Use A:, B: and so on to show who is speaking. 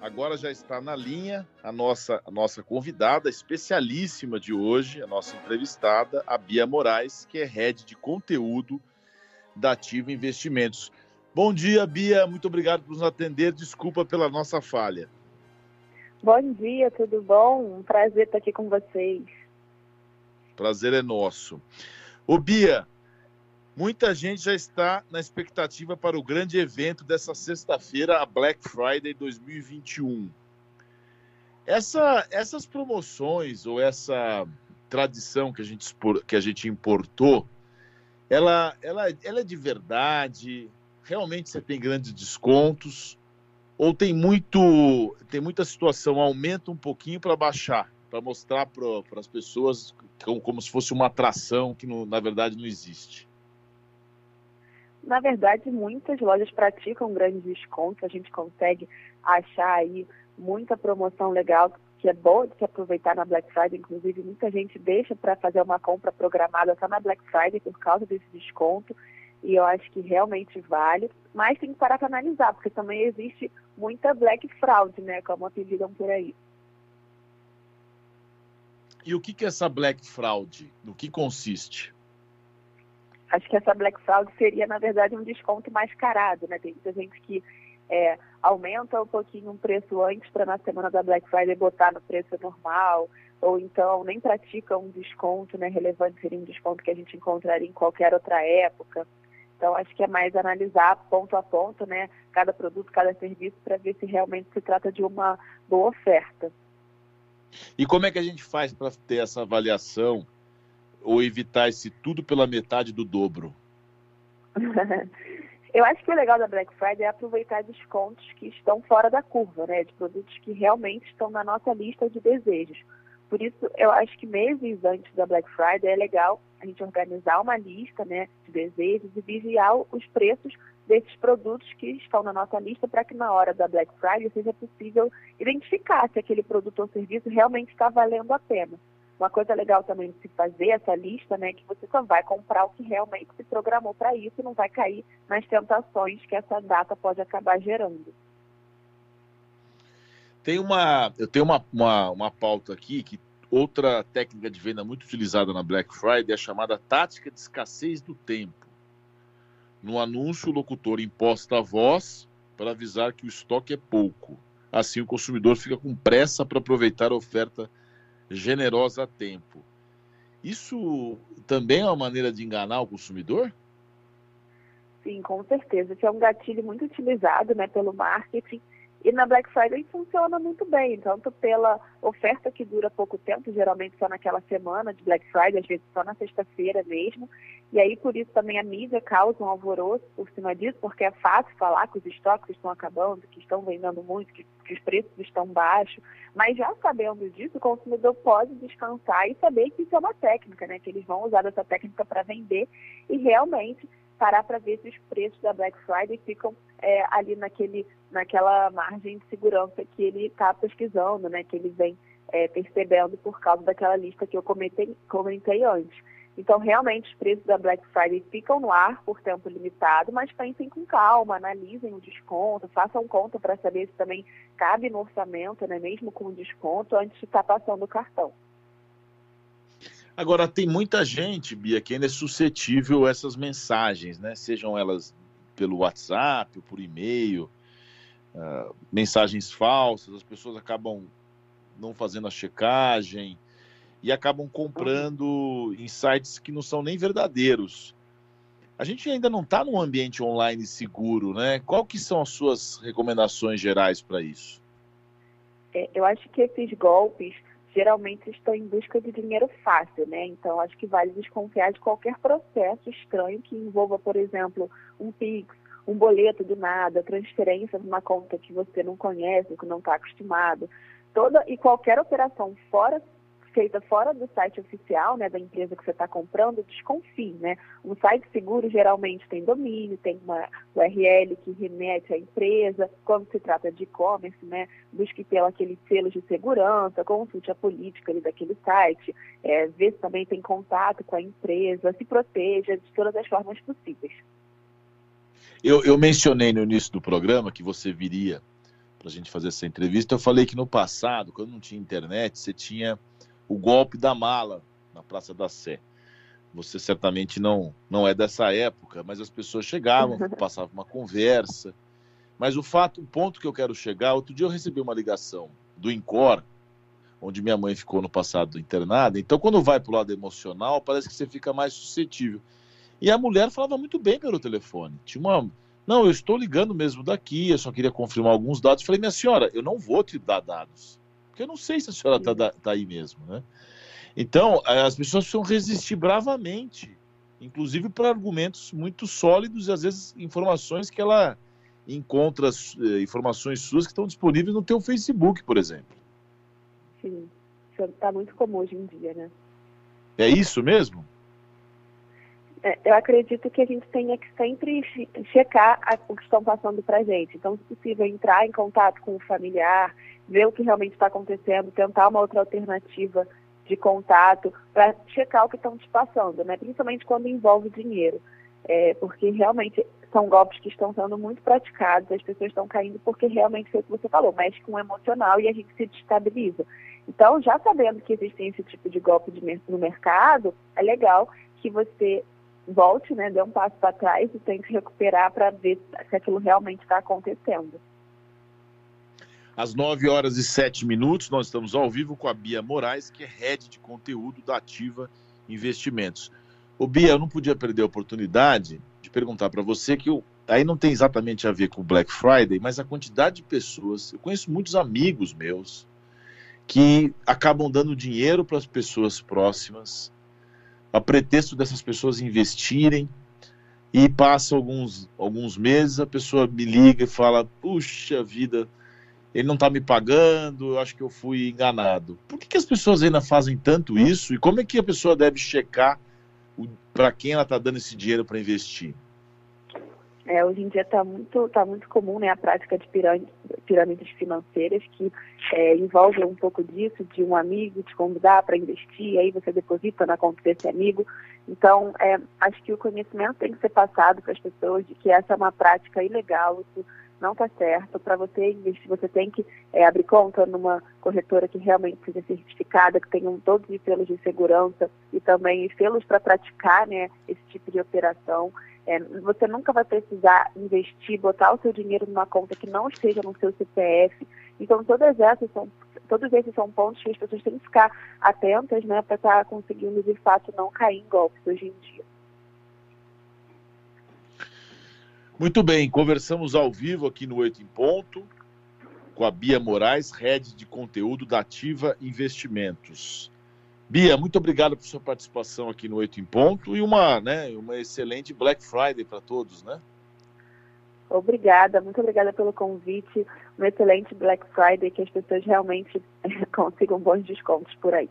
A: agora já está na linha a nossa, a nossa convidada especialíssima de hoje, a nossa entrevistada, a Bia Moraes, que é head de conteúdo da Ativa Investimentos. Bom dia, Bia. Muito obrigado por nos atender. Desculpa pela nossa falha.
B: Bom dia, tudo bom? Um prazer estar aqui com vocês.
A: Prazer é nosso. Ô, Bia, muita gente já está na expectativa para o grande evento dessa sexta-feira, a Black Friday 2021. Essa, essas promoções ou essa tradição que a gente, que a gente importou, ela, ela, ela é de verdade? realmente você tem grandes descontos ou tem muito tem muita situação aumenta um pouquinho para baixar para mostrar para as pessoas como, como, se fosse uma atração que no, na verdade não existe
B: na verdade muitas lojas praticam grandes descontos a gente consegue achar aí muita promoção legal que é boa de se aproveitar na Black Friday, inclusive muita gente deixa para fazer uma compra programada só na Black Friday por causa desse desconto e eu acho que realmente vale, mas tem que parar para analisar, porque também existe muita black fraud, né, como apelidam por aí.
A: E o que, que é essa black fraud? No que consiste?
B: Acho que essa black fraud seria, na verdade, um desconto mascarado, né? Tem muita gente que é, aumenta um pouquinho o preço antes para na semana da Black Friday botar no preço normal, ou então nem pratica um desconto né, relevante, seria um desconto que a gente encontraria em qualquer outra época. Então, acho que é mais analisar ponto a ponto, né, cada produto, cada serviço, para ver se realmente se trata de uma boa oferta.
A: E como é que a gente faz para ter essa avaliação ou evitar esse tudo pela metade do dobro?
B: Eu acho que o legal da Black Friday é aproveitar descontos que estão fora da curva, né, de produtos que realmente estão na nossa lista de desejos. Por isso, eu acho que meses antes da Black Friday é legal a gente organizar uma lista né, de desejos e vigiar os preços desses produtos que estão na nossa lista para que na hora da Black Friday seja possível identificar se aquele produto ou serviço realmente está valendo a pena. Uma coisa legal também de se fazer essa lista, né, que você só vai comprar o que realmente se programou para isso e não vai cair nas tentações que essa data pode acabar gerando.
A: Tem uma, eu tenho uma, uma, uma pauta aqui que outra técnica de venda muito utilizada na Black Friday é a chamada tática de escassez do tempo. No anúncio, o locutor imposta a voz para avisar que o estoque é pouco. Assim, o consumidor fica com pressa para aproveitar a oferta generosa a tempo. Isso também é uma maneira de enganar o consumidor?
B: Sim, com certeza. Esse é um gatilho muito utilizado né, pelo marketing e na Black Friday funciona muito bem, tanto pela oferta que dura pouco tempo, geralmente só naquela semana de Black Friday, às vezes só na sexta-feira mesmo. E aí, por isso, também a mídia causa um alvoroço por cima disso, porque é fácil falar que os estoques estão acabando, que estão vendendo muito, que, que os preços estão baixos. Mas já sabendo disso, o consumidor pode descansar e saber que isso é uma técnica, né? Que eles vão usar essa técnica para vender e realmente parar para ver se os preços da Black Friday ficam é, ali naquele, naquela margem de segurança que ele está pesquisando, né, que ele vem é, percebendo por causa daquela lista que eu comentei, comentei antes. Então, realmente, os preços da Black Friday ficam no ar por tempo limitado, mas pensem com calma, analisem o desconto, façam conta para saber se também cabe no orçamento, né, mesmo com o desconto, antes de estar tá passando o cartão.
A: Agora, tem muita gente, Bia, que ainda é suscetível a essas mensagens, né? Sejam elas pelo WhatsApp ou por e-mail, uh, mensagens falsas, as pessoas acabam não fazendo a checagem e acabam comprando em sites que não são nem verdadeiros. A gente ainda não está num ambiente online seguro, né? Qual que são as suas recomendações gerais para isso?
B: É, eu acho que esses golpes geralmente estão em busca de dinheiro fácil, né? Então, acho que vale desconfiar de qualquer processo estranho que envolva, por exemplo, um Pix, um boleto do nada, transferência de uma conta que você não conhece, que não está acostumado. Toda e qualquer operação fora feita fora do site oficial né, da empresa que você está comprando, desconfie. Né? Um site seguro geralmente tem domínio, tem uma URL que remete à empresa. Quando se trata de e-commerce, né, busque pelo aquele selo de segurança, consulte a política ali daquele site, é, vê se também tem contato com a empresa, se proteja de todas as formas possíveis.
A: Eu, eu mencionei no início do programa que você viria para a gente fazer essa entrevista, eu falei que no passado, quando não tinha internet, você tinha o golpe da mala na Praça da Sé. Você certamente não, não é dessa época, mas as pessoas chegavam, passavam uma conversa. Mas o fato, o ponto que eu quero chegar, outro dia eu recebi uma ligação do INCOR, onde minha mãe ficou no passado internada. Então, quando vai para o lado emocional, parece que você fica mais suscetível. E a mulher falava muito bem pelo telefone. Tinha uma. Não, eu estou ligando mesmo daqui, eu só queria confirmar alguns dados. Falei, minha senhora, eu não vou te dar dados, porque eu não sei se a senhora está tá aí mesmo, né? Então, eh, as pessoas precisam resistir bravamente, inclusive para argumentos muito sólidos e às vezes informações que ela encontra, eh, informações suas que estão disponíveis no teu Facebook, por exemplo.
B: Sim, isso está muito comum hoje em dia, né?
A: É isso mesmo?
B: É, eu acredito que a gente tenha que sempre checar o que estão passando para a gente. Então, se possível, entrar em contato com o familiar, ver o que realmente está acontecendo, tentar uma outra alternativa de contato para checar o que estão te passando, né? principalmente quando envolve dinheiro. É, porque realmente são golpes que estão sendo muito praticados, as pessoas estão caindo porque realmente foi o que você falou, mexe com o emocional e a gente se destabiliza. Então, já sabendo que existem esse tipo de golpe de, no mercado, é legal que você volte, né, dê um passo para trás e tente recuperar para ver se aquilo realmente está acontecendo.
A: Às 9 horas e 7 minutos, nós estamos ao vivo com a Bia Moraes, que é head de conteúdo da Ativa Investimentos. O Bia, eu não podia perder a oportunidade de perguntar para você que eu, aí não tem exatamente a ver com Black Friday, mas a quantidade de pessoas, eu conheço muitos amigos meus que acabam dando dinheiro para as pessoas próximas, a pretexto dessas pessoas investirem, e passa alguns, alguns meses, a pessoa me liga e fala: Puxa vida, ele não está me pagando, eu acho que eu fui enganado. Por que, que as pessoas ainda fazem tanto isso? E como é que a pessoa deve checar para quem ela está dando esse dinheiro para investir?
B: É, hoje em dia está muito, tá muito comum né, a prática de pirâmides financeiras que é, envolve um pouco disso, de um amigo te convidar para investir, aí você deposita na conta desse amigo. Então, é, acho que o conhecimento tem que ser passado para as pessoas de que essa é uma prática ilegal, isso não está certo. Para você investir, você tem que é, abrir conta numa corretora que realmente seja certificada, que tenham todos os selos de segurança e também selos para praticar né, esse tipo de operação. É, você nunca vai precisar investir, botar o seu dinheiro numa conta que não esteja no seu CPF. Então, todas essas são, todos esses são pontos que as pessoas têm que ficar atentas né, para estar tá conseguindo, de fato, não cair em golpes hoje em dia.
A: Muito bem, conversamos ao vivo aqui no Oito em Ponto com a Bia Moraes, head de conteúdo da Ativa Investimentos. Bia, muito obrigado por sua participação aqui no Oito em Ponto e uma, né, uma excelente Black Friday para todos, né?
B: Obrigada, muito obrigada pelo convite. Um excelente Black Friday, que as pessoas realmente consigam bons descontos por aí.